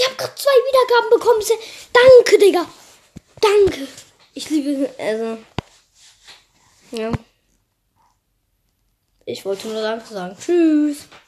ich habe gerade zwei Wiedergaben bekommen. Danke, Digga. Danke. Ich liebe, also. Ja. Ich wollte nur Danke sagen. Tschüss.